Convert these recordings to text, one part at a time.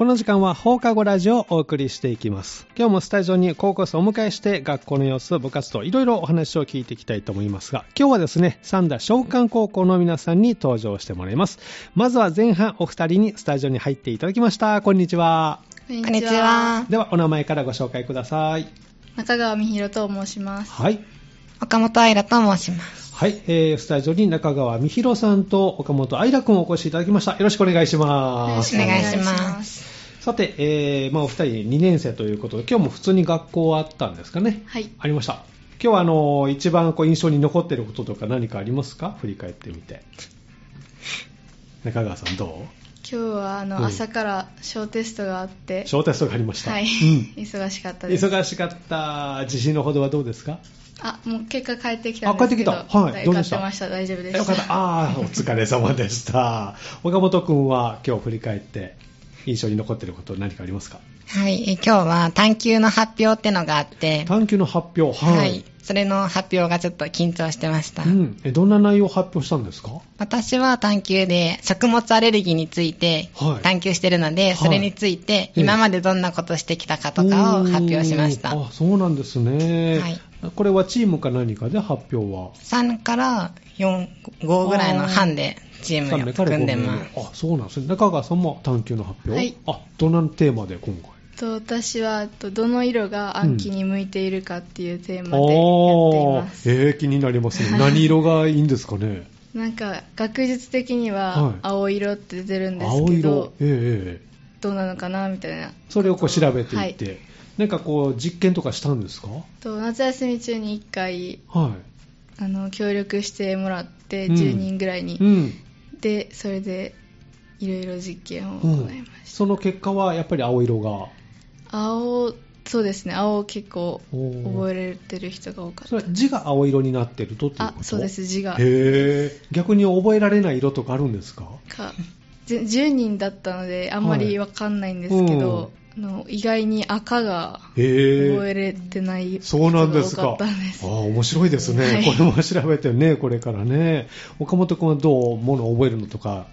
この時間は放課後ラジオをお送りしていきます。今日もスタジオに高校生をお迎えして学校の様子、部活動、いろいろお話を聞いていきたいと思いますが、今日はですね、三田召喚高校の皆さんに登場してもらいます。まずは前半お二人にスタジオに入っていただきました。こんにちは。こんにちは。では、お名前からご紹介ください。中川美弘と申します。はい。岡本愛らと申します。はい、えー、スタジオに中川美弘さんと岡本愛楽君をお越しいただきました。よろしくお願いします。お願いしますさて、えーまあ、お二人2年生ということで、今日も普通に学校あったんですかね？はい。ありました。今日はあの一番こう印象に残っていることとか何かありますか？振り返ってみて。中川さんどう？今日はあの、うん朝から小テストがあって、小テストがありました。はい、うん忙しかったです。忙しかった自信のほどはどうですか？あ、もう結果返ってきたんですけど、あ帰ってきたはいだどうでした？受かってました。大丈夫でした。よかった。ああ、お疲れ様でした。岡本君は今日振り返って印象に残っていること何かありますか？はい、え今日は探究の発表ってのがあって、探究の発表、はい。はい、それの発表がちょっと緊張してました。うん、えどんな内容を発表したんですか？私は探究で食物アレルギーについてはい。探究してるので、い。それについてええ。今までどんなことしてきたかとかを発表しました。うんあ、そうなんですね。はい。これはチームか何かで発表は？3から4、5ぐらいの班でチームを組んでます。あ、そうなんですね。中川さんも探究の発表？はいあ、どんなテーマで今回？と私はとどの色が暗記に向いているかっていうテーマでやっていあます。ーえー、気になりますね。何色がいいんですかね？なんか学術的にはいは青色って出てるんです青色？けど、。ええええどうなのかなみたいな。それをこう調べていって、はいなんかこう実験とかしたんですか？と夏休み中に1回はあの協力してもらってうん10人ぐらいに、い。うん。でそれでいろいろ実験をう行んいました、その結果はやっぱり青色が。青そうですね。青結構覚えられてる人が多かった。それは字が青色になってるとっていうこと？あそうです。字が。へえ。逆に覚えられない色とかあるんですか？かぜ10人だったのであんまりわかんないんですけど、あの意外に赤が。覚えれてない人そうなんですか。あ、面白いですね。はいこれも調べてね、これからね。岡本君はどうものを覚えるのとか、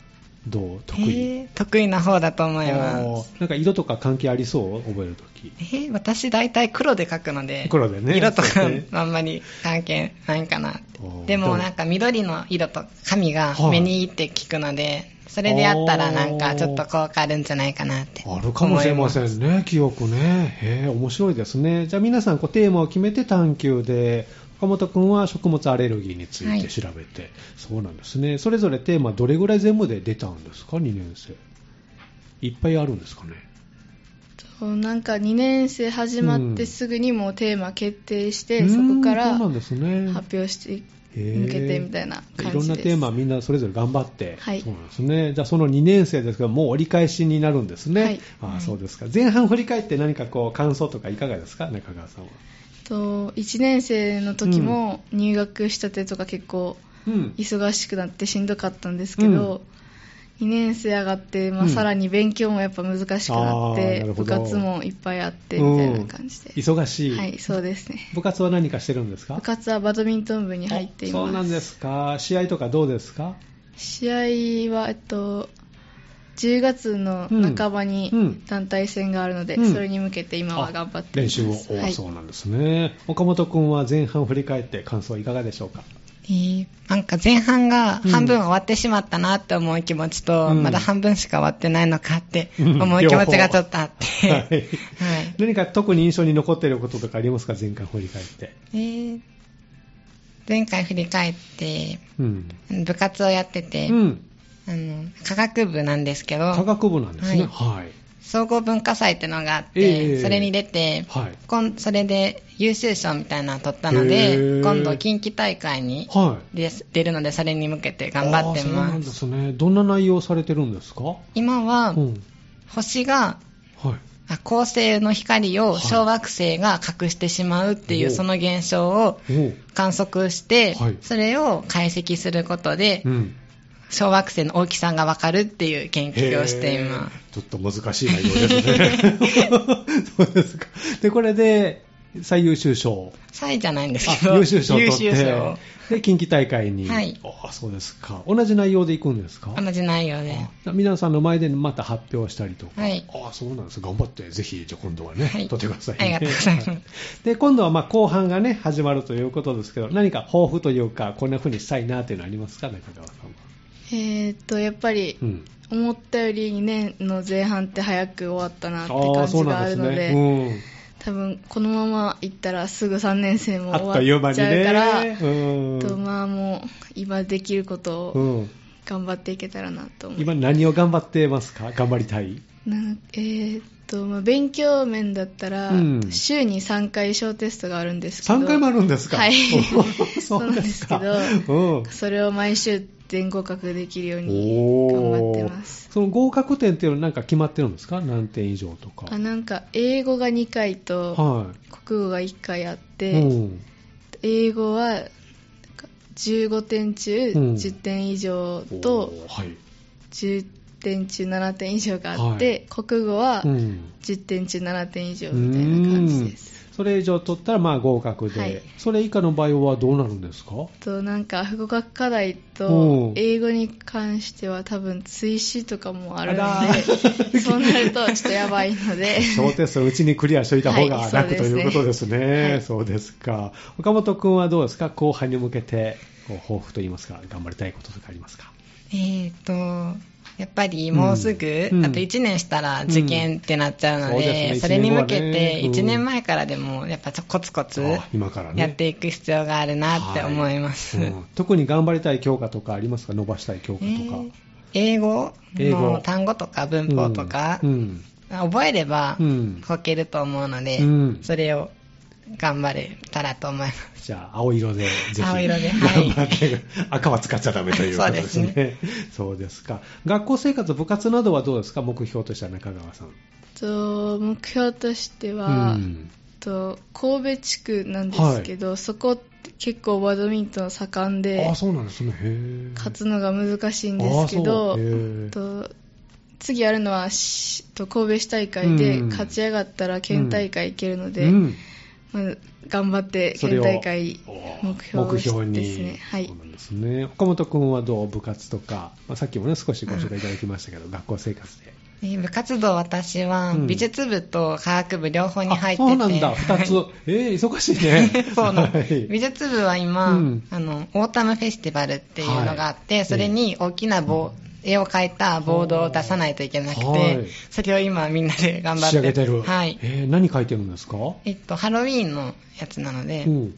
どう？得意、えー得意な方だと思います。なんか色とか関係ありそう？覚えるとき。えー私大体黒で書くので、黒でね色とかあんまり関係ないかな。ででももなんか緑の色と紙がはい目にいいって聞くので、それでやったらなんかちょっと効果あるんじゃないかなってあるかもしれませんね、記憶ね。へえ、面白いですね。じゃあ皆さんこうテーマを決めて探究で、岡本君は食物アレルギーについて調べて、そうなんですね。それぞれテーマどれぐらい全部で出たんですか、2年生。いっぱいあるんですかね？なんか2年生始まってすぐにもうテーマ決定して、うんそこから。発表して向けてみたいな感じですいろんなテーマみんなそれぞれ頑張って、はいそうなんですね。じゃあその2年生ですが、もう折り返しになるんですね。はいああそうですか。前半振り返って何かこう感想とかいかがですか、中川さんは。と1年生の時も入学したてとか結構うん。忙しくなってしんどかったんですけど、2年生上がって、まあうん。さらに勉強もやっぱ難しくなって、なるほど。部活もいっぱいあってみたいな感じで、うん。忙しい。はいそうですね。部活は何かしてるんですか？部活はバドミントン部に入っています。あそうなんですか。試合とかどうですか？試合は、えっと、10月の半ばにうん。うん団体戦があるので、うん。それに向けて今は頑張ってい練ます。習を、おはい、そうなんですね。岡本君は前半振り返って感想いかがでしょうか？えーなんか前半が半分終わってしまったなって思う気持ちと、うん。まだ半分しか終わってないのかってうん。思う気持ちがちょっとあって、はい。はい。何か特に印象に残っていることとかありますか？前回振り返って。えー前回振り返って、うん。部活をやってて、うん。あの科学部なんですけど、科学部なんですね。はい。総合文化祭ってのがあって、ええそれに出て、はいそれで優秀賞みたいなの取ったのへで、え今度近畿大会にはい。出出るので、それに向けて頑張ってあーそうなま。んですすね。どんな内容をされてるんですか？今は、うん。星がはい。あ恒星の光をはい小惑星が隠してしまうっていう、おその現象を観測して、はいそれを解析することで、うん。小惑星の大きさがわかるっていう研究をしています。ちょっと難しい内容ですね。そうですか。で、これで、最優秀賞。3位じゃないんですけど、あ優秀賞を取って優秀賞で、近畿大会に。はいあそうですか。同じ内容で行くんですか？同じ内容で。あ皆さんの前でまた発表したりとか。はいあそうなんです。頑張って、ぜひ、じゃあ今度はね、はい取ってくださいね。ありがとうございますはで、今度はまあ後半がね、始まるということですけど、何か抱負というか、こんな風にしたいなっていうのありますか、中川さんは。えーっと、やっぱりう、ん。思ったより2年の前半って早く終わったなって感じがあるので、ね。多分このまま行ったらすぐ3年生も終わっちゃうから、ね。うん。とまあもう今できることうをん。頑張っていけたらなと思い今何を頑張ってますか？頑張りたいなんえーっとまあ勉強面だったら、うん。週に3回小テストがあるんですけど。3回もあるんですか？はい。おそうなんですけどうん。それを毎週全合格できるようにお頑張ーってます。その合格点っていうのはなんか決まってるんですか？何点以上とか。あなんか英語が2回とは国語が1回あっい。て、うん。英語はなんか15点中うん。10点以上とはい。10点中7点以上があって、国語はうん。10点中7点以上みたいな感じです。それ以上取ったらまあ合格で、はい。それ以下の場合はどうなるんですか？となんか不合格課題うん。と英語に関しては多分追試とかもあるのでそうなるとちょっとやばいので。小テストうちにクリアしといた方がはい楽、ということですね。はい。そうですか。岡本君はどうですか？後半に向けて、こう抱負といいますか、頑張りたいこととかありますか？えーと、やっぱりもうすぐ、うん。あと1年したら受験ってなっちゃうのうんそうでね。それに向けてうん。1年前からでもやっぱちょコツコツ。やっていく必要があるなって思います。はい。うん。特に頑張りたい教科とかありますか？伸ばしたい教科とか。えー英語？英語。の単語とか文法とか、うん。覚えればうん。解けると思うので、うん。それを頑張れたらと思います。じゃあ、青色でぜひ。青色ではい頑張って、赤は使っちゃダメということですね。そうでそうですか。学校生活、部活などはどうですか？目標としては中川さん。と目標としては、うんと神戸地区なんですけど、そこって結構バドミントン盛んであ、そうなんですね。勝つのが難しいんですけどと次やるのはしと神戸市大会でうん勝ち上がったら県大会行けるので、うんまあ頑張って県大会目標にですね。はい。ですね。岡本君はどう部活とか、まあ、さっきもね、少しご紹介いただきましたけど、学校生活で。えー部活動私はうん。美術部と科学部両方に入ってて、あそうなんだ、二つ。えー、忙しいね。そうなんはい。美術部は今、うん。あの、オータムフェスティバルっていうのがあって、はい。それに大きな棒、絵を描いたボードを出さないといけなくて、はいそれを今みんなで頑張って。仕上げてる。はい。えー、何書いてるんですか？えっと、ハロウィーンのやつなので、うん。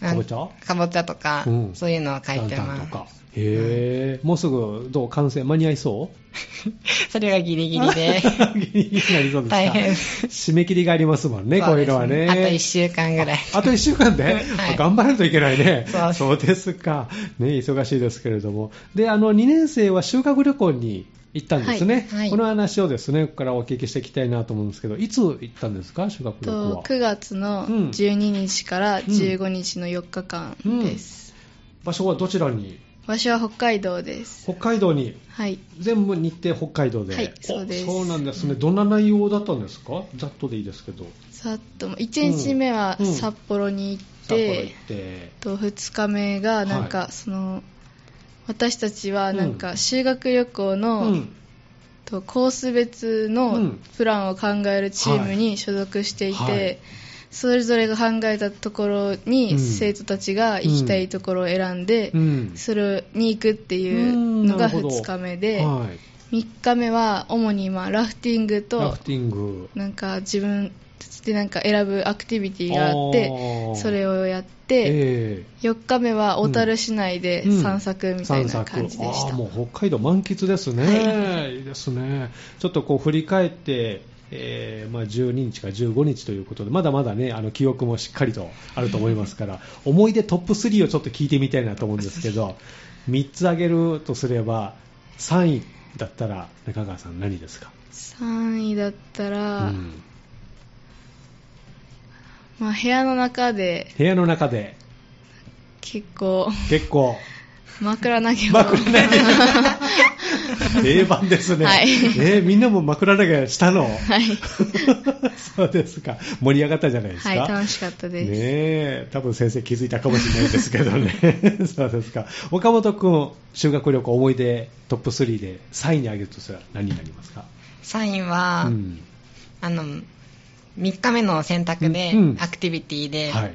あかぼちゃ？かぼちゃとか、うんそういうのを描いてます。へえ、もうすぐ、どう完成間に合いそう？それがギリギリで、ギリギリになりそうですか？大変締め切りがありますもんね、こういうのはね。あと1週間ぐらい。あと1週間で、はい頑張らないといけないね。そうですか。ね、忙しいですけれども。で、あの、2年生は修学旅行に行ったんですね。はいはいこの話をですね、ここからお聞きしていきたいなと思うんですけど、いつ行ったんですか、修学旅行とは。9月のうん12日から15日の4日間です。場所はどちらに？場所は北海道です。北海道に？はい。全部日程北海道で？はいおそうですそうなんですね。どんな内容だったんですか？ざっとでいいですけど。さっと、1日目はうん札幌に行っ札幌て、行って。と2日目がなんはかその、私たちはなんうか修学旅行の、うん。とコース別うのんプランを考えるチームに所属していて、はいはいそれぞれが考えたところうん。に生徒たちが行きたいところを選んで、うん。それに行くっていうのがうんなるほど。2日目で、はい。3日目は主にまあラフティングラとフティング。なんか自分たちでなんか選ぶアクティビティがあってそれをやって、え4日目は小樽市内でうん。散策みたいな感じでした、あーもう北海道満喫ですね、、はいいですね、ちょっとこう振り返って、えーまあ、12日か15日ということで、まだまだね、あの記憶もしっかりとあると思いますから、思い出トップ3をちょっと聞いてみたいなと思うんですけど、3つ挙げるとすれば、3位だったら、中川さん、何ですか、3位だったら、うん。まあ、部屋の中で部屋の中で。結構結構、枕投げを。枕投げ 定番ですね。はいえーみんなも枕投げしたの？はい。そうですか。盛り上がったじゃないですか。はい、楽しかったです。ねえ、多分先生気づいたかもしれないですけどね。そうですか。岡本君、修学旅行思い出トップ3で3位に挙げるとしたら何になりますか？サインは、うんあの、3日目の選択で、うんアクティビティで、はい。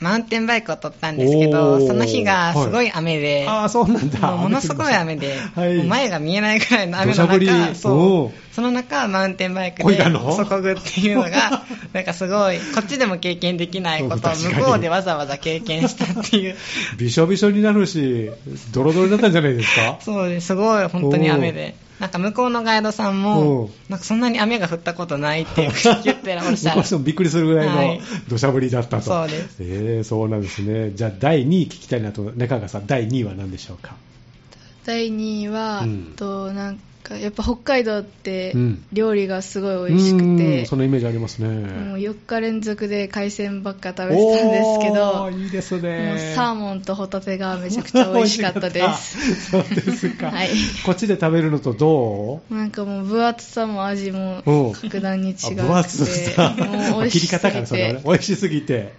マウンテンバイクを取ったんですけど、その日がすごい雨で、ああ、そうなんだ。ものすごい雨で、はい。前が見えないぐらいの雨の中、おそう。ー。その中、マウンテンバイクで、そこぐっていうのが、なんかすごい、こっちでも経験できないことを向こうでわざわざ経験したっていう、びしょびしょになるし、ドロドロになったんじゃないですか？そうです、すごい本当に雨で。なんか向こうのガイドさんおもう、なんかそんなに雨が降ったことないって言ってらっしゃる向こう。人もびっくりするぐらいのはい土砂降りだったと。そうですえーそうなんですね。じゃあ、第2位聞きたいなと、中川さん、第2位は何でしょうか？第2位は、うんとなんかやっぱ北海道ってうん料理がすごい美味しくうてん、そのイメージありますね。もう4日連続で海鮮ばっか食べてたんですけど、いいですね。サーモンとホタテがめちゃくちゃ美味しかったです。そうですか。はいこっちで食べるのとどう？なんかもう分厚さも味もうん格段に違くて、あ分厚さ。もう美味しすぎ 切り方からそれ美味しすぎて、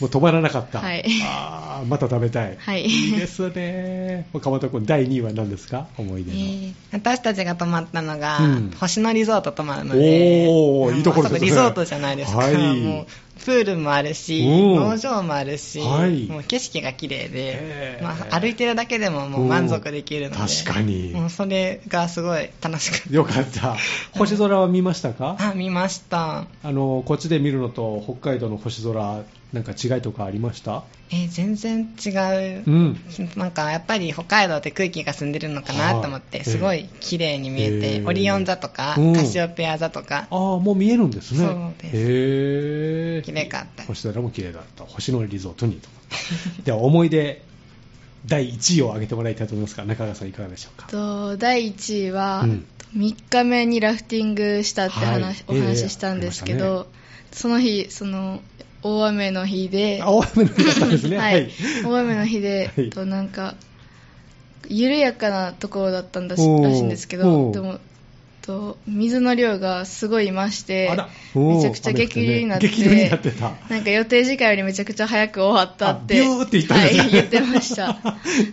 もう止まらなかった。はいあーまた食べたい。はいいですね。岡本君、第2位は何ですか？思い出の。えー私たちが泊まったのが、うん星野リゾート泊まるので、おーいいところですねリゾートじゃないですか。はいプールもあるし、うん農場もあるし、はいもう景色が綺麗へで、ーまあ、歩いてるだけでももう満足できるので、確かにもうそれがすごい楽しかっよかった。星空は見ましたか？た。あ、見ました。あの、こっちで見るのと北海道の星空、なんか違いとかありました？えー全然違う。うん。なんかやっぱり北海道って空気が澄んでるのかなと思って、はいすごい綺麗に見えて、へーオリオン座とか、うんカシオペア座とか、ああ、もう見えるんですね。そうですへえ。綺麗かった。星空も綺麗だった。星野リゾートにと。では、思い出、第1位を挙げてもらいたいと思いますが、中川さんいかがでしょうか？と第1位は、うん3日目にラフティングしたって話、はいお話ししたんですけど、その日、その大雨の日で、あ、大雨の日だったんですね。はい、大雨の日で、はい。となんか緩やかなところだったんだしらしいんですけどでもと水の量がすごいいましてめちゃくちゃ激流になって激流になってた。なんか予定時間よりめちゃくちゃ早く終わったってあビューって言ったんですねはい、言ってました。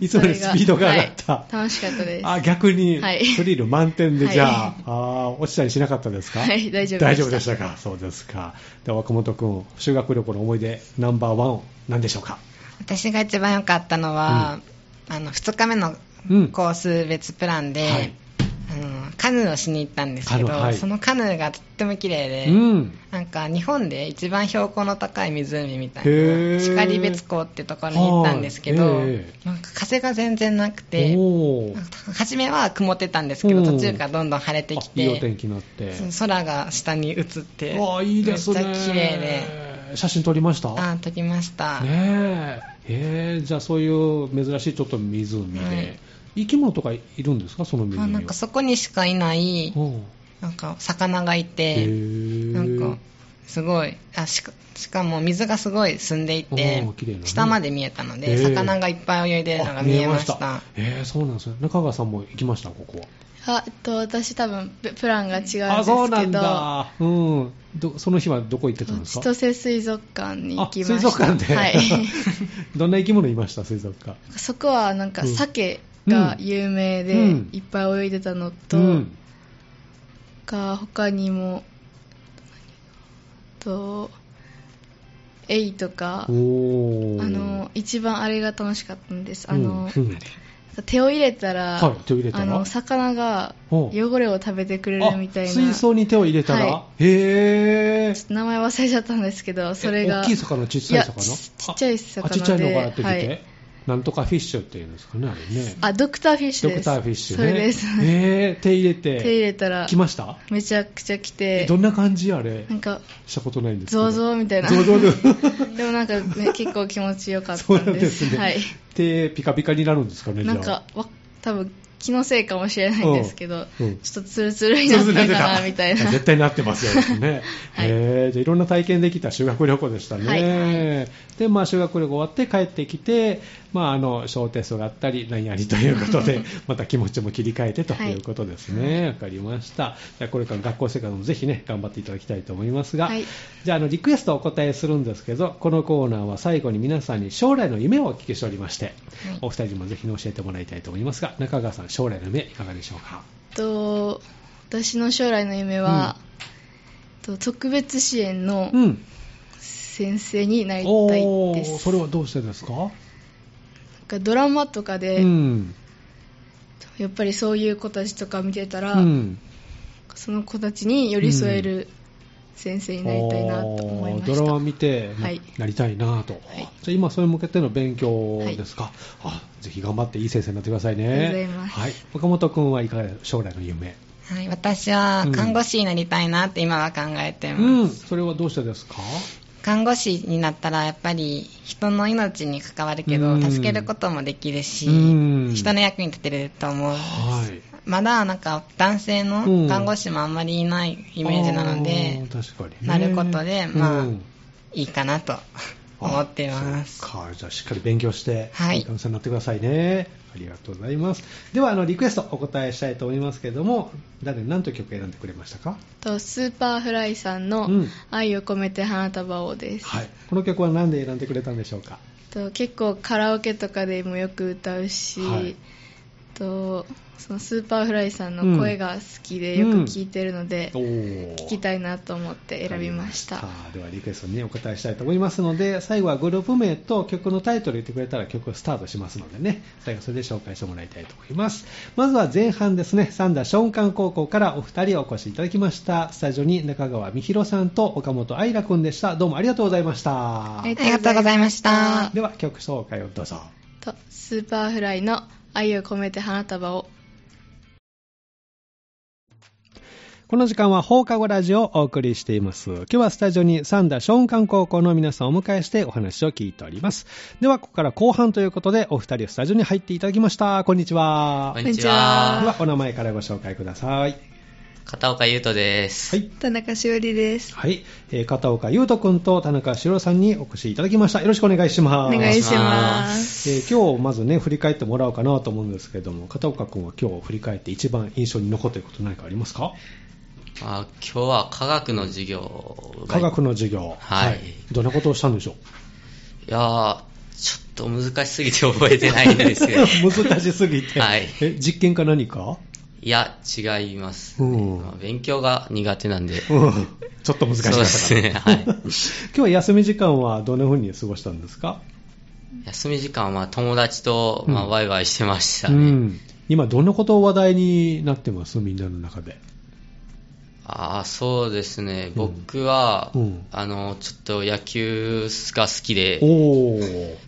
いつもよりスピードが上がった。はい楽しかったです。あ、逆に、はい。スリル満点で、はい。じゃあ、あー落ちたりしなかったですか？はい大丈夫でした。大丈夫でしたか？そうですか。では、若本君、修学旅行の思い出、ナンバーワン、何でしょうか？私が一番良かったのは、あの2日目のうん。コース別プランで、はい。あのカヌーをしに行ったんですけど、はいそのカヌーがとっても綺麗で、うん。なんか日本で一番標高の高い湖みたいな、然別湖ってところに行ったんですけど、なんか風が全然なくて、初めは曇ってたんですけど、うん途中からどんどん晴れてきあいいお天て、気になって。空が下に映って、いいですね。めっちゃ綺麗で、写真撮りました？あ撮りました。ねえ。えーじゃあそういう珍しいちょっと湖で、はい生き物とかいるんですか？その湖には。あなんかそこにしかいない、う。んなんか魚がいへて、ー。なんかすごいあしか、しかも水がすごい澄んでいおて下まで見えたのへで、ー。魚がいっぱい泳いでるのが見えました。あえーそうなんですね。中川さんも行きました、ここは。あえっと私多分ププランが違うんですけど。あ、そうなんだ。うん。どその日はどこ行ってたんですか？千歳水族館に行きました。あ水族館で、はい。どんな生き物いました？水族館。そこはなんかうん。鮭が有名で、うん。いっぱい泳いでたのと、うん。か他にもとエイとかあの一番あれが楽しかったんです。あの、うん。うん手を入れたら,、はいら？あの魚が汚れを食べてくれるみたいな。あ水槽に手を入れたら、はへえ名前忘れちゃったんですけどそれが。大きい魚ちっちゃい魚やちちっちゃい魚で。あちっちゃいのがやってきて、はいなんとかフィッシュっていうんですかねあれね。あドクターフィッシュです。ドクターフィッシュね。それです。へー手入れて手入れたら来ました？めちゃくちゃ来て。えどんな感じ？あれ。なんかしたことないんですけど。ゾウゾウみたいな。ゾウゾウで でもなんか、ね、結構気持ちよかったそうなんんでですすね、はい。手ピカピカになるんですかねなんかわ多分気のせいかもしれないんですけど、うん。うん。ちょっとツルツルになったかなみたいな。絶対なってますよね。はい。へーじゃあいろんな体験できた修学旅行でしたね。はいで、まあ修学旅行終わって帰ってきて、まああの、小テストがあったり、何やりということで、また気持ちも切り替えてとはいいうことですね。わ、かりました。じゃあこれから学校生活もぜひね、頑張っていただきたいと思いますが、はいじゃああの、リクエストをお答えするんですけど、このコーナーは最後に皆さんに将来の夢をお聞きしておりまして、お二人にもぜひね教えてもらいたいと思いますが、中川さん、将来の夢いかがでしょうか？と私の将来の夢は、と特別支援のうん。先生になりたいです。それはどうしてですか？なんかドラマとかで、うん。やっぱりそういう子たちとか見てたら、うん。その子たちに寄り添える先生になりたいなと思いました。ドラマ見てな,、はい。りたいなと、い。じゃあ今それに向けての勉強ですか、あぜひ頑張っていい先生になってくださいね。ありがとうございます。はい、岡本君はいかがで将来の夢？はい、私は看護師になりたいなって今は考えてます。うん。それはどうしてですか？看護師になったらやっぱり人の命に関わるけどうん。助けることもできるしうん。人の役に立てると思う。はい。まだなんか男性うん。の看護師もあんまりいないイメージなのでなることでまあうんいいかなと思っています。じゃあしっかり勉強して、はい。いい患者さんになってくださいねありがとうございます。ではあのリクエストお答えしたいと思いますけれども誰の何という曲選んでくれましたか？とスーパーフライさんのうん。愛を込めて花束をです。はい。この曲は何で選んでくれたんでしょうか？と結構カラオケとかでもよく歌うし、はいとそのスーパーフライさんの声が好きでよく聞いてるので、おー聞きたいなと思って選びました。ではリクエストにお答えしたいと思いますので最後はグループ名と曲のタイトル言ってくれたら曲をスタートしますのでね。最後それで紹介してもらいたいと思います。まずは前半ですね。三田祥雲館高校からお二人お越しいただきました。スタジオに中川美弘さんと岡本愛楽くんでした。どうもありがとうございました。ありありがとうございました。では曲紹介をどうぞ。とスーパーフライの愛を込めて花束をこの時間は放課後ラジオをお送りしています。今日はスタジオに三田祥雲館高校の皆さんをお迎えしてお話を聞いております。では、ここから後半ということで、お二人スタジオに入っていただきました。こんにちは。こんにちでは。は、お名前からご紹介ください。片岡優斗です。はい。田中しおりです。はい。えー片岡優斗くんと田中しおりさんにお越しいただきました。よろしくお願いします。お願いしま。すえー今日まずね、振り返ってもらおうかなと思うんですけれども、片岡くんは今日振り返って一番印象に残っていること何かありますか？あ今日は科学の授業が科学の授業。はいどんなことをしたんでしょう？いやー、ちょっと難しすぎて覚えてないんですけど。難しすぎて。はいえ、実験か何か？いや、違います、うんまあ勉強が苦手なんで。うん。ちょっと難しかった。ですねはい 今日は休み時間はどんな風に過ごしたんですか？休み時間は友達と、まあ、うんワイワイしてましたね。うん。今どんなことを話題になってます？みんなの中で。ああ、そうですね。うん僕は、うんあの、ちょっと野球が好きで。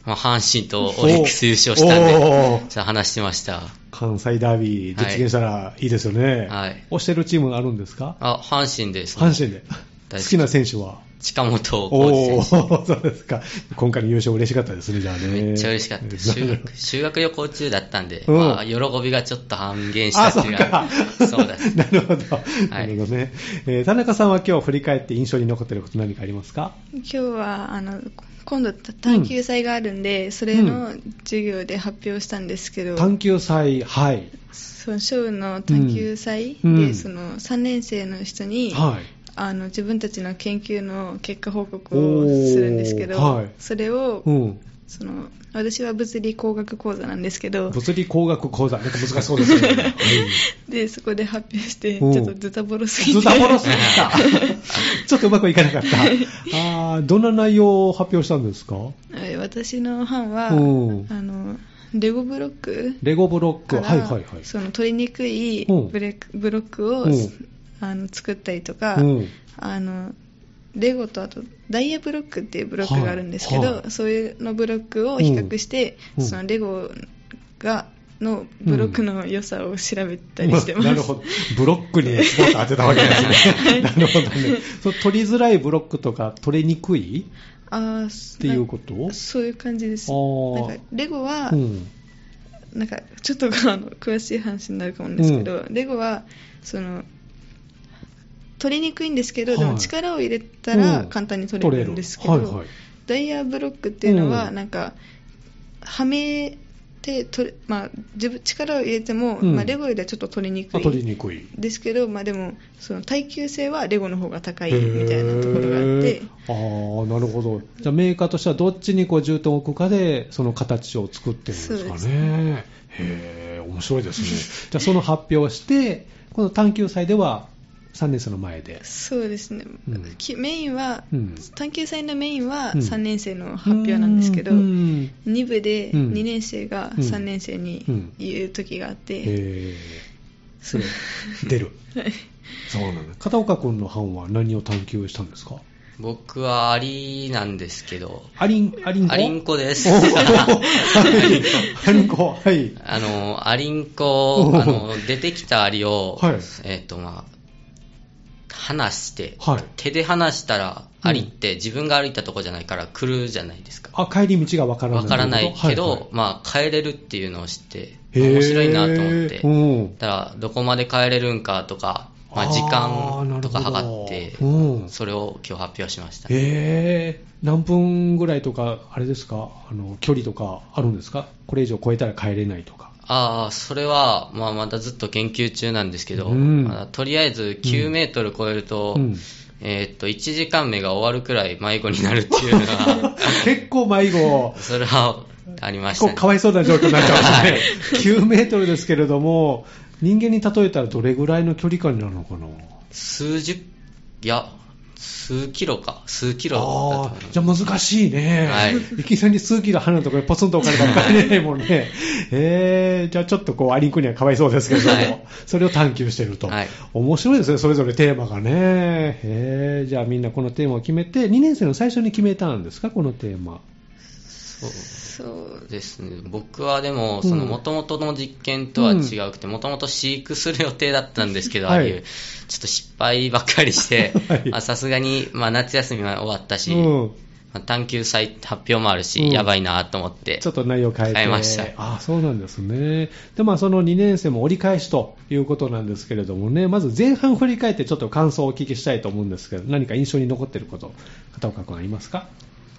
まあ、阪神とオリックス優勝したんで、ちょ話してました。関西ダービー実現したらいいですよね。はい推してるチームがあるんですか？あ、阪神です。阪神で。好きな選手は？近本浩お二選手。ー、そうですか。今回の優勝嬉しかったですね、じゃあね。めっちゃ嬉しかったです。修学修学旅行中だったんで、うんまあ、喜びがちょっと半減したあ、っていうそうか。そうです。なるほど。なるほどね。えー田中さんは今日振り返って印象に残っていること何かありますか？今日はあの今度探究祭があるんで、それの授業で発表したんですけど、探究祭、はい。そのショーの探究祭で、うんうんその3年生の人に、はい。あの自分たちの研究の結果報告をするんですけど、はいそれを、うん。その私は物理工学講座なんですけど、物理工学講座、なんか難しそうですね。は いでそこで発表して、ちうんょっとズタボロすぎて、ズタボロすぎた。ちょっとうまくいかなかった。あーどんな内容を発表したんですか？はい私の班は、うんあのレゴブロックレゴブロック。はいはいはい。その取りにくいうんブレックブロックを、うんあの作ったりとか、うんあのレゴとあとダイヤブロックっていうブロックがあるんですけど、はいはいそういうのブロックを比較して、うんそのレゴがのブロックの良さを調べたりしてます。なるほど。ブロックにスポット当てたわけですね。なるほどね。そう取りづらいブロックとか取りにくい？あーっていうこと？なそういう感じです。なんかレゴは、うん。なんかちょっとあの詳しい話になるかもですけど、レゴはその取りにくいんですけど、はい。でも力を入れたうん。ら簡単に取れるんですけど、取れる。はいはい。ダイヤブロックっていうのは、うん。なんかはめて取れ、まあ、自分力を入れても、うん。まあ、レゴよりはちょっと取りにくあ取りいにくい。ですけど、まあ、でもその耐久性はレゴの方が高いみたいなところがあって。ああ、なるほど。じゃあメーカーとしてはどっちにこう重点を置くかで、その形を作ってるんですかね。へえ、面白いですね。じゃあその発表をして、この探究祭では3年生の前で。そうですね、うん。きメインは、うん。探究祭のメインはうん。3年生の発表なんですけど、うん。2部でうん。2年生がうん。3年生にうん言う時があって、へえ、それ、出る。はい。そうなんだ。片岡君の班は何を探求したんですか？僕はアリなんですけど、アリン、アリンコ？アリンコです。アリンコ、はい。あの、アリンコ、あの、出てきたアリを、はい。えっ、と、まあ、離して、はい。手で離したら、アリって自分が歩いたとこじゃないから来るじゃないですか。あ、帰り道がわからない。わからないけど、はいはい。まあ、帰れるっていうのを知って、面白いなと思って、うん。だから、どこまで帰れるんかとか、まあ、時間とか測ってそれを今日発表しました。へえ、何分ぐらいとか、あれですか、あの距離とかあるんですか、これ以上超えたら帰れないとか。ああ、それは、まあ、まだずっと研究中なんですけど、うんまだとりあえず9メートル超えると、うんえーっと、1時間目が終わるくらい迷子になるっていうのが、結構迷子、それはありま結構したね。かわいそうな状況になっちゃいますねはい。9メートルですけれども、人間に例えたらどれぐらいの距離感になるのかな？数十、いや、数キロか、数キロだああじゃあ難しいね。はいいきなり数キロ離れたところにポツンと置かれたら帰れないもんね。えー、じゃあちょっとこう、アリンクにはかわいそうですけれども、はいそれを探求してると。はい面白いですね、それぞれテーマがね。えー、じゃあみんなこのテーマを決めて、2年生の最初に決めたんですか、このテーマ。そうそう。ですね。僕はでも、うん。その元々の実験とは違うくて、もともと飼育する予定だったんですけど、はい。ああいう、ちょっと失敗ばっかりして さすがに、まあ夏休みは終わったし、うん。まあ探究祭発表もあるし、うん。やばいなと思って、ちょっと内容変えて。変えました。あそうなんですね。で、まあその2年生も折り返しということなんですけれどもね、まず前半振り返ってちょっと感想をお聞きしたいと思うんですけど、何か印象に残っていること、片岡君ありますか？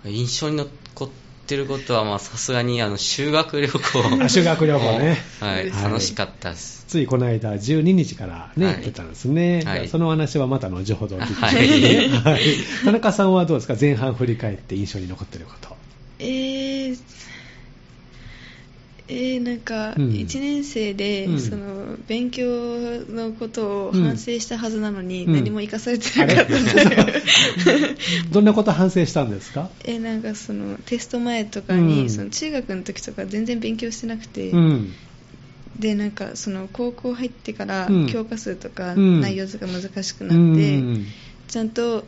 印象に残ってることは、まあさすがにあの修学旅行。あ修学旅行ね。はい、はい。楽しかったです。ついこの間12日からね、はい。出たんですね。はい。その話はまた後ほどお聞きしたはい。ねはい。田中さんはどうですか？前半振り返って印象に残っていること。えーえーなんかうん。1年生で、うん。その勉強のことをうん反省したはずなのに、うん。何も生かされてなかったので、どんなこと反省したんですか？えーなんかそのテスト前とかに、うん。その中学の時とか全然勉強してなくて、うん。でなんかその高校入ってからうん。教科数とかうん。内容とか難しくなうって、んちゃんと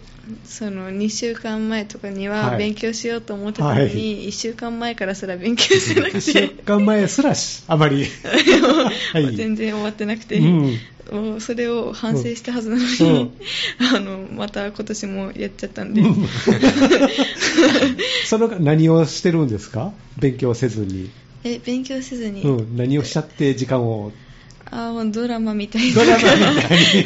その2週間前とかにははい。勉強しようと思ってたのに、はい。1週間前からすら勉強してなく1週て、間前すらし、あまり。はい。全然終わってなくて、うん。もうそれを反省したはずなのに、うん。あのまた今年もやっちゃったんで、その何をしてるんですか？勉強せずに。え勉強せずに、うん。何をしちゃって時間を。あーもうドラマみたいドラマみなたいに。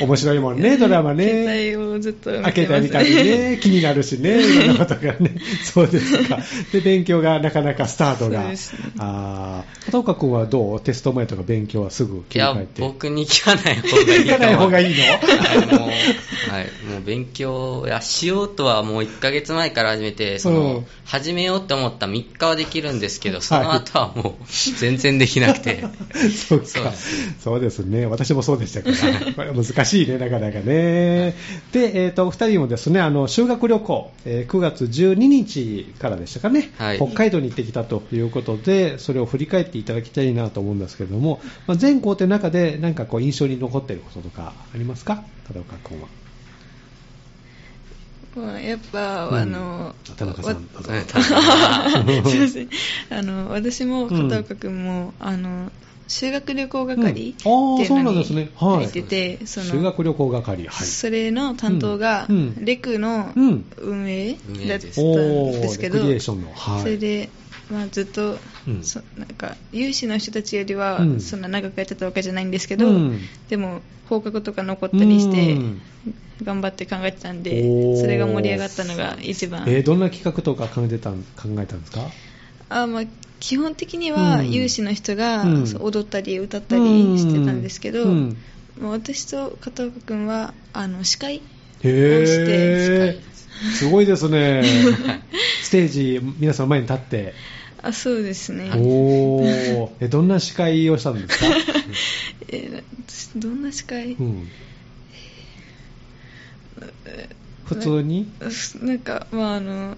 面白いもんね、ドラマね。携帯をずっと見開けてますたみたいにね、気になるしね、いろんなことがね。そうですか。で、勉強がなかなかスタートが。ねああ、片岡君はどう？テスト前とか勉強はすぐいや切り替え、て？僕に聞かない方がいい聞かない方がいいの？はい、もう、はい、もう勉強、いや、しようとはもう1ヶ月前から始めて、その、うん始めようって思った3日はできるんですけど、その後はもう、全然できなくて。そうかそうですそうですね。私もそうでしたから。これ難しいね、なかなかね。で、えっ、と、お二人もですね、あの、修学旅行、えー9月12日からでしたかね、はい北海道に行ってきたということで、それを振り返っていただきたいなと思うんですけれども、まあ、全校程の中で何かこう印象に残っていることとかありますか？片岡君は。まあやっぱ、うんあの田中さん あの私も片岡君も、あの修学旅行係っていうのんですね。にはい。入ってて、その修学旅行係、はい。それの担当が、レクのうん。運営だったんですけど、ーレクリエーションの。はい。それでまあ、ずっと、うん。そなんか有志の人たちよりは、うん。そんな長くやってたわけじゃないんですけど、うん。でも放課後とか残ったりして、うん。頑張って考えてたんおでー。それが盛り上がったのが一番、えーどんな企画とか考えてたん考えたんですか？あまあ、基本的にはうん。有志の人が、踊ったり歌ったりしてたんですけど、私と片岡君はあの司会へー。すごいですね。ステージ皆さんの前に立って。あそうですね。おー。えどんな司会をしたんですか、えーどんな司会、うん、普通に？なんかまああのん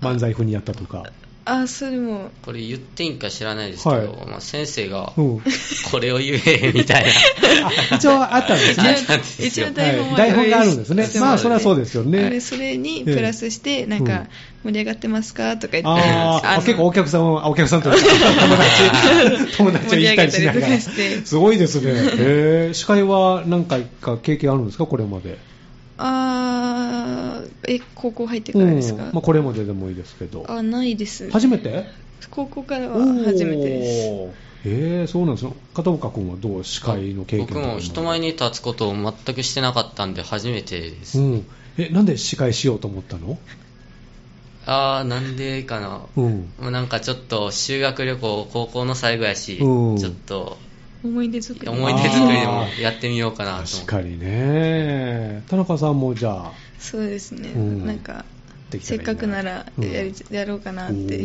漫才風にやったとか。あそれも。これ言っていいんか知らないですけど、はい。まあ、先生がうん。これを言えみたいな。あ一応あったんですね。一応台本ははい。台本があるんですね。まあそれはそうですよね。でそれにプラスして、なんうん。か、盛り上がってますか？とか言って、あ結構お客さんは、あお客さんと 友達、友達を言ったりしながら。盛り上げたりとかして。すごいですね。へー。司会は何回か経験あるんですか、これまで。あーえ、高校入ってからですか、うんまあ、これまででもいいですけど。あ、ないです。初めて？高校からは初めてです。おーそうなんですよ。片岡君はどう司会の経験僕も人前に立つことを全くしてなかったんで初めてです、うん。え、なんで司会しようと思ったの？ああなんでかな、うん。もうなんかちょっと修学旅行高校の最後やし、うんちょっと思い出作り。思い出作りでもやってみようかなと思って確かにね。田中さんもじゃあ、そうですね。うんなんか、せっかくならやり、やろうかなって。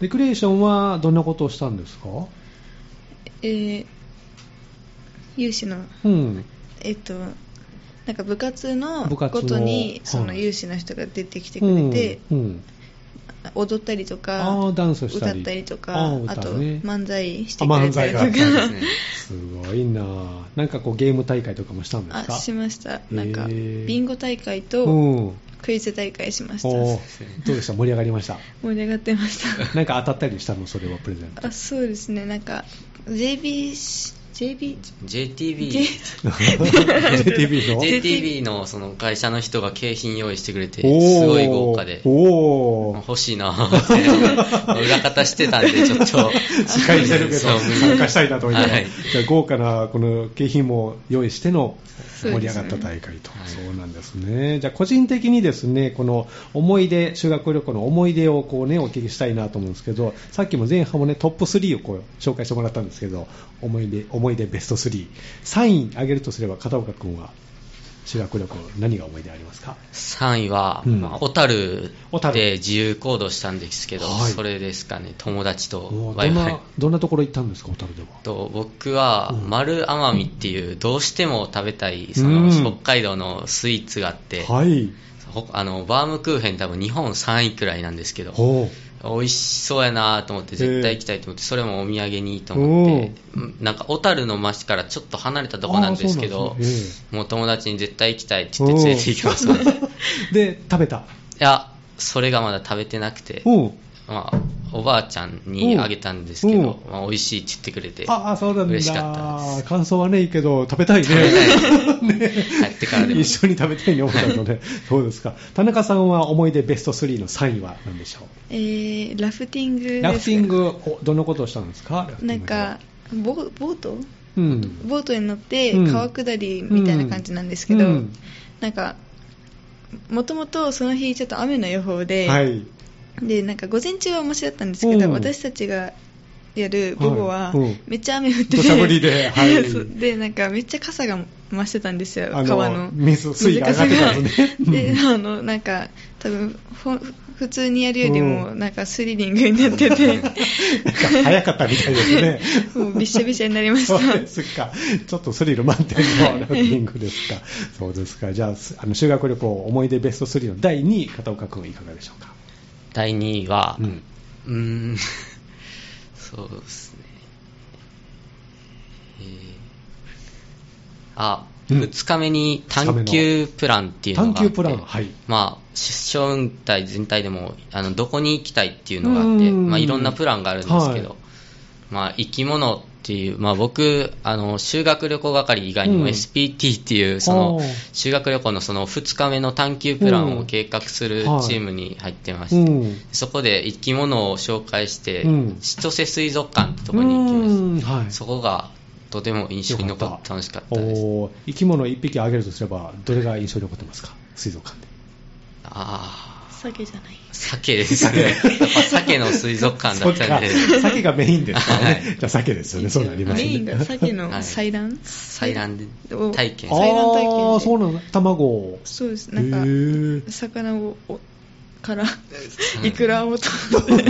レクリエーションはどんなことをしたんですか？えー、有志の、うん。えっと、なんか部活のごとにそのはい。有志の人が出てきてくれて、うんうん踊ったりとかあーダンスしたり。歌ったりとあかー歌あとね漫才してあくれ漫才があったたりとかんですね。すごいな。なんかこうゲーム大会とかもしたんですか？あしました。なんかビンゴ大会うとん。クイズ大会しました。おーどうでした？盛り上がりました？盛り上がってました。なんか当たったりしたの？それはプレゼント。あそうですね。なんか JB JB JTB JTB の？JTB のその会社の人が景品用意してくれておーすごい豪華で。おー。欲しいな。って裏方してたんでちょっと。司会してるけどそう。参加したいなと思って、はい。じゃあ豪華なこの景品も用意しての盛り上がった大会と。はい。そうなんですね。じゃあ個人的にですねこの思い出修学旅行の思い出をこうねお聞きしたいなと思うんですけどさっきも前半もねトップ3をこう紹介してもらったんですけど思い出思い出ベスト33位挙げるとすれば片岡君は？修学旅行何が思い出ありますか？3位は、うん。まあ小樽で自由行動したんですけど、はい。それですかね。友達とどんなどんなところ行ったんですか小樽では？と僕はうん。丸奄美っていうどうしても食べたいそうん。の北海道のスイーツがあって、はい。ほあのバームクーヘン多分日本3位くらいなんですけどほ美味しそうやなと思って絶対行きたいと思ってそれもお土産にと思ってうんなんか小樽の町からちょっと離れたとこなんですけあどもう友達に絶対行きたいって言って連れて行きましたいで食べた？やそれがまだ食べてなくて。う。んまあ、おばあちゃんにあげたんですけど、まあ、美味しいって言ってくれてああ、そうなんだ。嬉しかったです。感想はね、いいけど、食べたいね。ね。帰ってからでも。一緒に食べたいね、思ったのね。そうですか。田中さんは思い出ベスト3の3位は何でしょえー、ラフティングです。うラフティング、おどんなことをしたんですか？なんかボボート？うん。ボートに乗ってうん。川下りみたいな感じなんですけど、うん。なんかもともとその日ちょっと雨の予報で、はい。でなんか午前中は面白かったんですけど、うん。私たちがやる午後はめっちゃ雨降ってて、土砂降りで はい。でなんかめっちゃ傘が増してたんですよ川の。水水位が上がってたんですね。あのなんか普通にやるよりもなんかスリリングになってて、なんか早かったみたいですね。もうびっしゃびしゃになりましそうた。ですか。ちょっとスリル満点のラフティングですか。そうですか。じゃあ、すあの修学旅行思い出ベスト3の第2位、片岡君いかがでしょうか？第2位は、ううん。ーん、そうですね。えーあ、うん。2日目に探求プランっていうのがあって、探求プランはい。まあ、出生運隊全体でもあのどこに行きたいっていうのがあって、うん。まあ、いろんなプランがあるんですけど、はい。まあ、生き物っていう、まあ僕、あの、修学旅行係以外にもうん SPT っていう、その修学旅行のその2日目の探求プランを計画するチはいームに入ってまうして、ん。そこで生き物を紹介して、うん千歳水族館ってとこに行きまうんした。はい。そこがとても印象に残って楽しかったです。生き物一匹あげるとすれば、どれが印象に残ってますか？水族館で。ああ、鮭じゃない。鮭ですね。鮭の水族館だったんで、鮭がメインですからね。はいじゃあ鮭ですよね。そうなりますね。メインが鮭のはい採卵採卵を体験。あ採卵体験であー、そうなんだ。卵を。そうです。なんか魚を、おから、イクラを取っ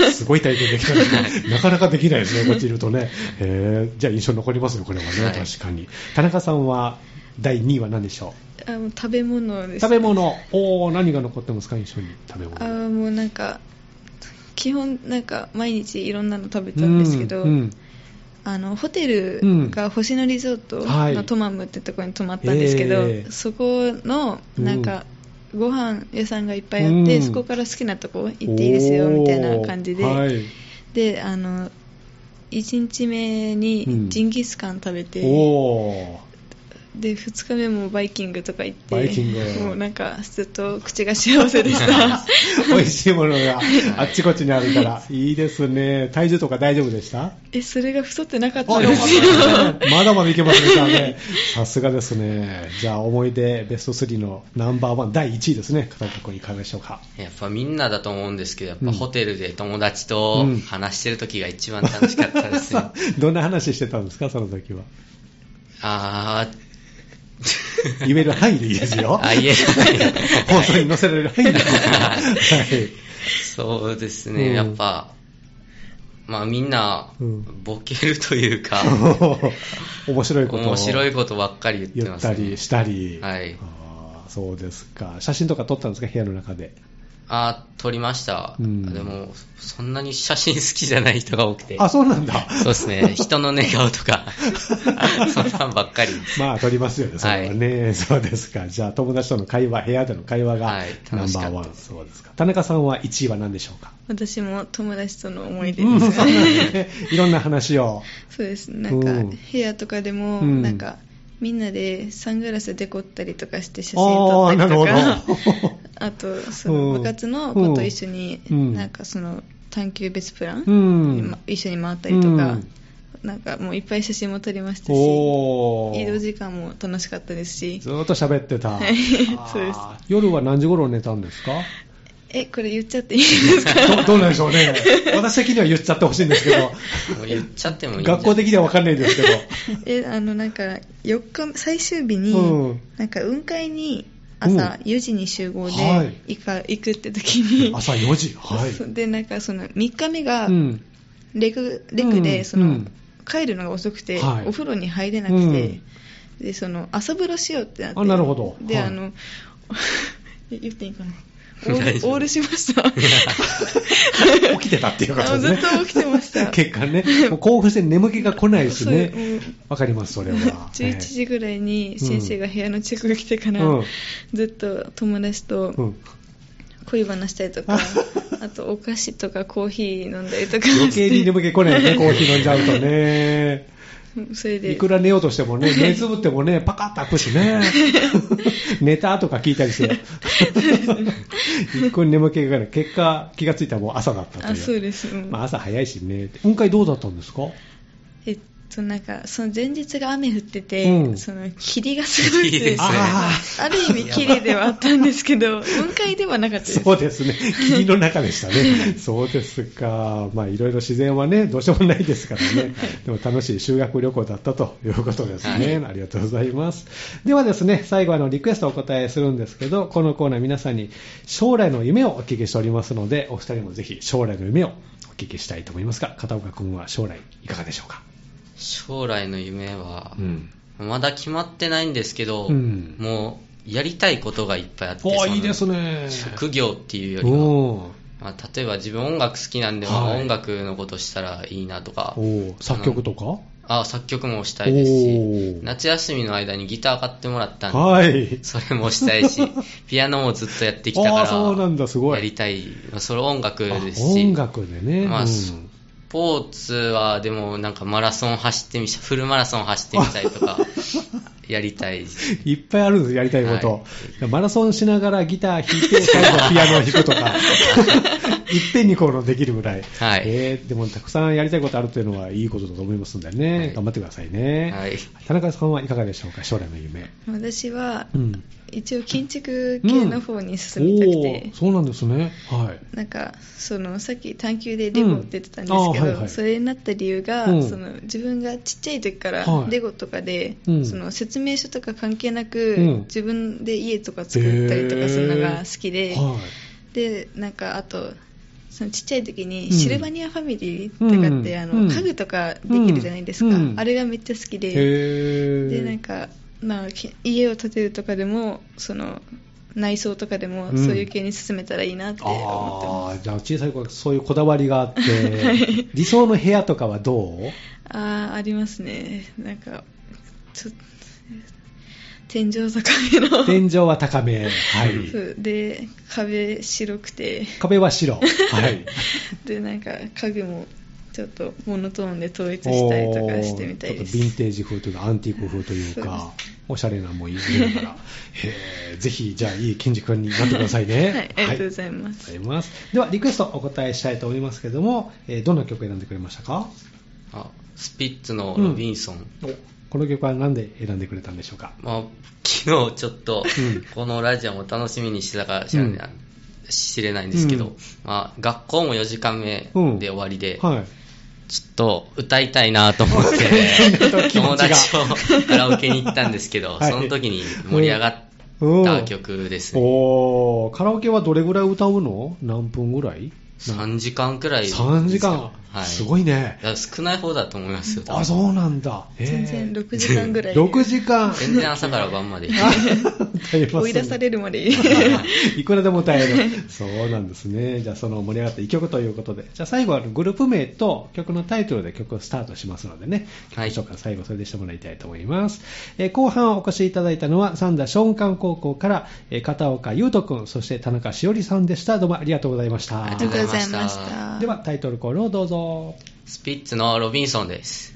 て、すごい体験できたね。なかなかできないですね、こっちいるとね。へーじゃあ印象に残りますね、これはね、はい確かに。田中さんは、第2位は何でしょあもう食べ物うです。食べ物。おー、何が残ってますか、印象に。食べ物。あーもうなんか、基本なんか毎日いろんなの食べたんですけど、うんうんあのホテルが星野リゾートはいのトマムってところに泊まったんですけど、えーそこのなんか、ご飯屋さんがいっぱいあって、うんそこから好きなとこ行っていいですよみたいな感じで、おーはい。であの1日目うんにジンギスカン食べて、おー。で2日目もバイキングとか行ってバイキングもうなんかずっと口が幸せでした 美味しいものが あっちこっちにあるから、いいですね。体重とか大丈夫でした？えそれが太ってなかったですよ。まだまだいけますね。さすがですね。じゃあ、思い出ベスト3のナンバーワン、第1位ですね。片岡君いかがでしょうか？やっぱみんなだと思うんですけど、やっぱうんホテルで友達とうん話してる時が一番楽しかったですね。どんな話してたんですか、その時は？あ 言える範囲でいいですよ。あ言える範囲で放送に載せられる範囲で。はい。ー、そうですね、うんやっぱ、まあみんなうん、ボケるというか、面白いことを面白いことばっかり言って言ますね。ったりしたり。はいそうですか。写真とか撮ったんですか、部屋の中で。あ、撮りました。うんでも、そんなに写真好きじゃない人が多くて。あ、そうなんだ。そうですね、人の寝顔とか、そんなんばっかり。まあ、撮りますよね、それはね。そうですか。じゃあ、友達との会話、部屋での会話がはいナンバーワン。そうですか。田中さんは1位は何でしょうか？私も友達との思い出うん、です、そうなんですね。いろんな話を。そうですなんか、うん部屋とかでも、うんなんかみんなでサングラスでこったりとかして写真あ撮ったりとか。ど。あとそのうん。部活の子と一緒に、うんなんかその探究別プラン、うん。ま一緒に回ったりとか、うん。なんかもういっぱい写真も撮りましたし移動時間も楽しかったですし。ずーっと喋ってた。そうです。夜は何時頃寝たんですか？えこれ言っちゃっていいですか？ど どうなんでしょうね。私的には言っちゃってほしいんですけど、言っちゃってもいい学校的には分かんないんですけど。えあのなんか4日最終日に、うん。なんか雲海にうん。朝4時に集合ではい。行か、行くって時に。朝4時？はい。でなんかその3日目がうん。レク,、レクでその、うん。帰るのが遅くて、はい。お風呂に入れなくて、でその朝風呂しようってなって。あなるほど。で、はい。あの 言っていいかなオールしました 起きてたっていうことあですね。ずっと起きてました 結果ね、もう興奮して眠気が来ないしねそうもう。わかります、それは。11時ぐらいに先生が部屋のチェックが来てから、うんずっと友達とうん恋話したりとか、あとお菓子とかコーヒー飲んだりとか余計に眠気来ないね、コーヒー飲んじゃうとね。それでいくら寝ようとしてもね、目つぶってもね、パカッと開くしね。寝たとか聞いたりして。一個に眠気がかかる。結果、気がついたらもう朝だったという。あそうです、うんまあ朝早いしね。雲海どうだったんですか？えっとなんかその前日が雨降ってて、うんその霧がすごいですねあある意味霧ではあったんですけど 雲海ではなかったですそうですね。霧の中でしたね。そうですか。まあ、いろいろ自然はね、どうしようもないですからね。でも楽しい修学旅行だったということですね。ありがとうございます。ではですね、最後あの、リクエストをお答えするんですけど、このコーナー皆さんに将来の夢をお聞きしておりますので、お二人もぜひ将来の夢をお聞きしたいと思いますが、片岡君は将来いかがでしょうか？将来の夢は、ん。まだ決まってないんですけど、うん。もうやりたいことがいっぱいあって、いいですね。職業っていうよりは、おまあ、例えば自分音楽好きなんで、音楽のことしたらいいなとか。作曲とか？あ作曲もしたいですし夏休みの間にギター買ってもらったんで、はい。それもしたいし、ピアノもずっとやってきたから、やりたい、まあそれ音楽ですし、あ音楽でね。まあうん。そポーツはでもなんかマラソン走ってみフルマラソン走ってみたりとか。やりたい。いっぱいあるんです、やりたいこと。はマラソンしながらギター弾いて、最後 ピアノを弾くとか、いっぺんにこのできるぐらい。はい。えーでもたくさんやりたいことあるというのはいいことだと思いますんでね、はい。頑張ってくださいね。はい。田中さんはいかがでしょうか、将来の夢。私はうん。一応建築系の方に進みたくて、おーそうなんですね。はい。なんかそのさっき探究でレゴって言ってたんですけど、うん。はいはい。それになった理由が、うん。その自分がちっちゃい時からはい。レゴとかで、うん。その説明書とか関係なく、うん。自分で家とか作ったりとかするのが好きで、はい。でなんかあとそのちっちゃい時にうん。シルバニアファミリーとかって、あうん。うん。の家具とかできるじゃないですか、うん。あれがめっちゃ好きで、へー。でなんか、まあ、き家を建てるとかでもその内装とかでもうん。そういう系に進めたらいいなって思ってます、ああ、じゃあ小さい頃そういうこだわりがあって、理想の部屋とかはどう？ああありますね。なんかちょ天井高めの天井は高め。はい。そうで壁白くて壁は白。はい。でなんか家具もちょっとモノトーンで統一したりとかしてみたいでおーちょっとすヴィンテージ風というか、アンティーク風というか、おしゃれなもんいいながら。ぜひ、じゃあ、いい建築家になってくださいね。はいありがとうございます、ありがとうございます。では、リクエストお答えしたいと思いますけども、えーどんな曲選んでくれましたかあスピッツのロビンソン、おこの曲は何で選んでくれたんでしょうか？まあ、昨日ちょっとうん。このラジオも楽しみにしてたか知らない、知れないんですけど、うん。まあ、学校も4時間目うんで終わりで、はい。ちょっと歌いたいなと思って 友達とカラオケに行ったんですけど、はい。その時に盛り上がった曲ですね、おー。カラオケはどれぐらい歌うの？何分ぐらい？3時間くらいですよ3時間、はい、すごいね。少ない方だと思いますよあ、そうなんだ。全然6時間ぐらい6時間。全然朝から晩まで 追い出されるまで いくらでも歌える。そうなんですね。じゃあその盛り上がった一曲ということで。じゃあ最後はグループ名と曲のタイトルで曲をスタートしますのでね。はい曲紹介最後それでしてもらいたいと思います。えー後半お越しいただいたのは三田松漢高校から、えー片岡優斗くん、そして田中しおりさんでした。どうもありがとうございました。ありがとうございましたではタイトルコールをどうぞ。スピッツのロビンソンです。